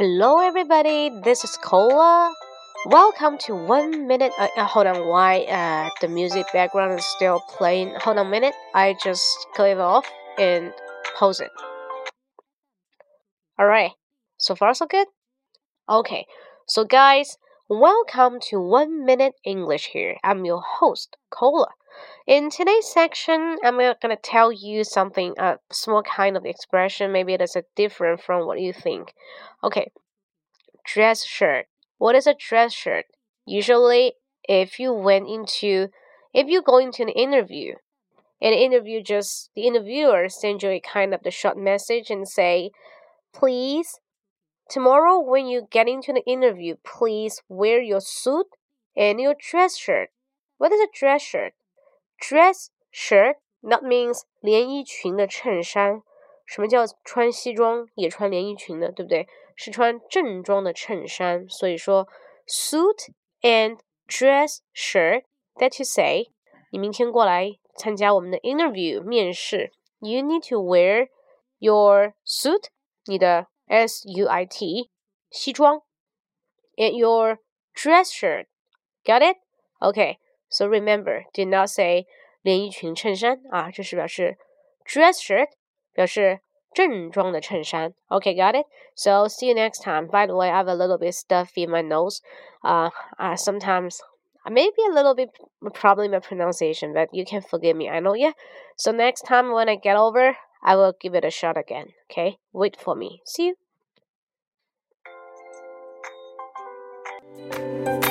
Hello, everybody. This is Cola. Welcome to one minute. Uh, uh, hold on, why uh, the music background is still playing? Hold on a minute. I just click it off and pause it. All right. So far, so good. Okay. So, guys, welcome to One Minute English. Here, I'm your host, Cola. In today's section, I'm going to tell you something, a small kind of expression. Maybe it is different from what you think. Okay, dress shirt. What is a dress shirt? Usually, if you went into, if you go into an interview, an interview just the interviewer sends you a kind of the short message and say, please, tomorrow when you get into the interview, please wear your suit and your dress shirt. What is a dress shirt? dress shirt that means 连衣裙的衬衫。什么叫穿西装也穿连衣裙的，对不对？是穿正装的衬衫。所以说，suit and dress shirt. That to say，你明天过来参加我们的 interview 面试，you need to wear your suit，你的 S U I T 西装，and your dress shirt. Got it? Okay. So remember, do not say 连衣裙衬衫啊，这是表示 dress shirt，表示正装的衬衫。Okay, got it? So see you next time. By the way, I have a little bit stuffy in my nose. Uh, uh sometimes maybe a little bit problem with pronunciation, but you can forgive me. I know, yeah. So next time when I get over, I will give it a shot again. Okay, wait for me. See you. Música